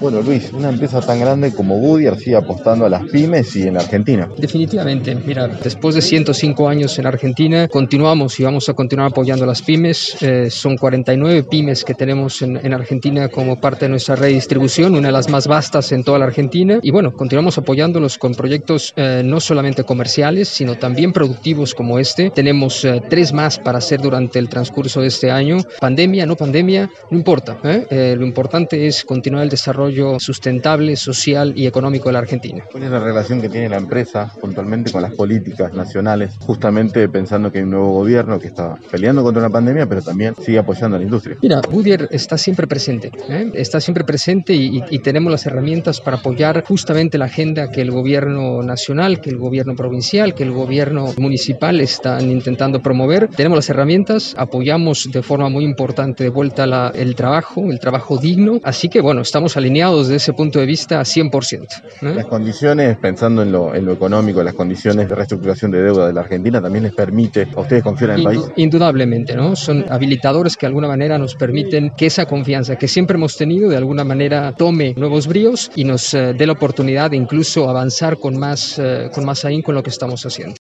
Bueno, Luis, una empresa tan grande como Goodyear sigue apostando a las pymes y en Argentina. Definitivamente, mira, después de 105 años en Argentina, continuamos y vamos a continuar apoyando a las pymes. Eh, son 49 pymes que tenemos en, en, Argentina como parte de nuestra red de distribución, una de las más vastas en toda la Argentina. Y bueno, continuamos apoyándolos con proyectos eh, no solamente comerciales, sino también productivos como este. Tenemos eh, tres más para hacer durante el transcurso de este año. Pandemia, no pandemia, no importa. lo importante es continuar el desarrollo sustentable, social y económico de la Argentina. ¿Cuál es la relación que tiene la empresa puntualmente con las políticas nacionales, justamente pensando que hay un nuevo gobierno que está peleando contra una pandemia, pero también sigue apoyando a la industria? Mira, Goodyear está siempre presente, ¿eh? está siempre presente y, y, tenemos las herramientas para apoyar justamente la agenda que el gobierno nacional, que el gobierno provincial, que el gobierno municipal están intentando promover. Tenemos las herramientas, apoyamos de forma muy importante de vuelta la, el trabajo, el trabajo digno, así que bueno, estamos alineados desde ese punto de vista 100%. Las condiciones, pensando en lo, en lo económico, las condiciones de reestructuración de deuda de la Argentina también les permite a ustedes confiar en el país. Indudablemente, ¿no? Son habilitadores que de alguna manera nos permiten que esa confianza que siempre hemos tenido de alguna manera tome nuevos bríos y nos eh, dé la oportunidad de incluso avanzar con más, eh, con más ahínco en lo que estamos haciendo.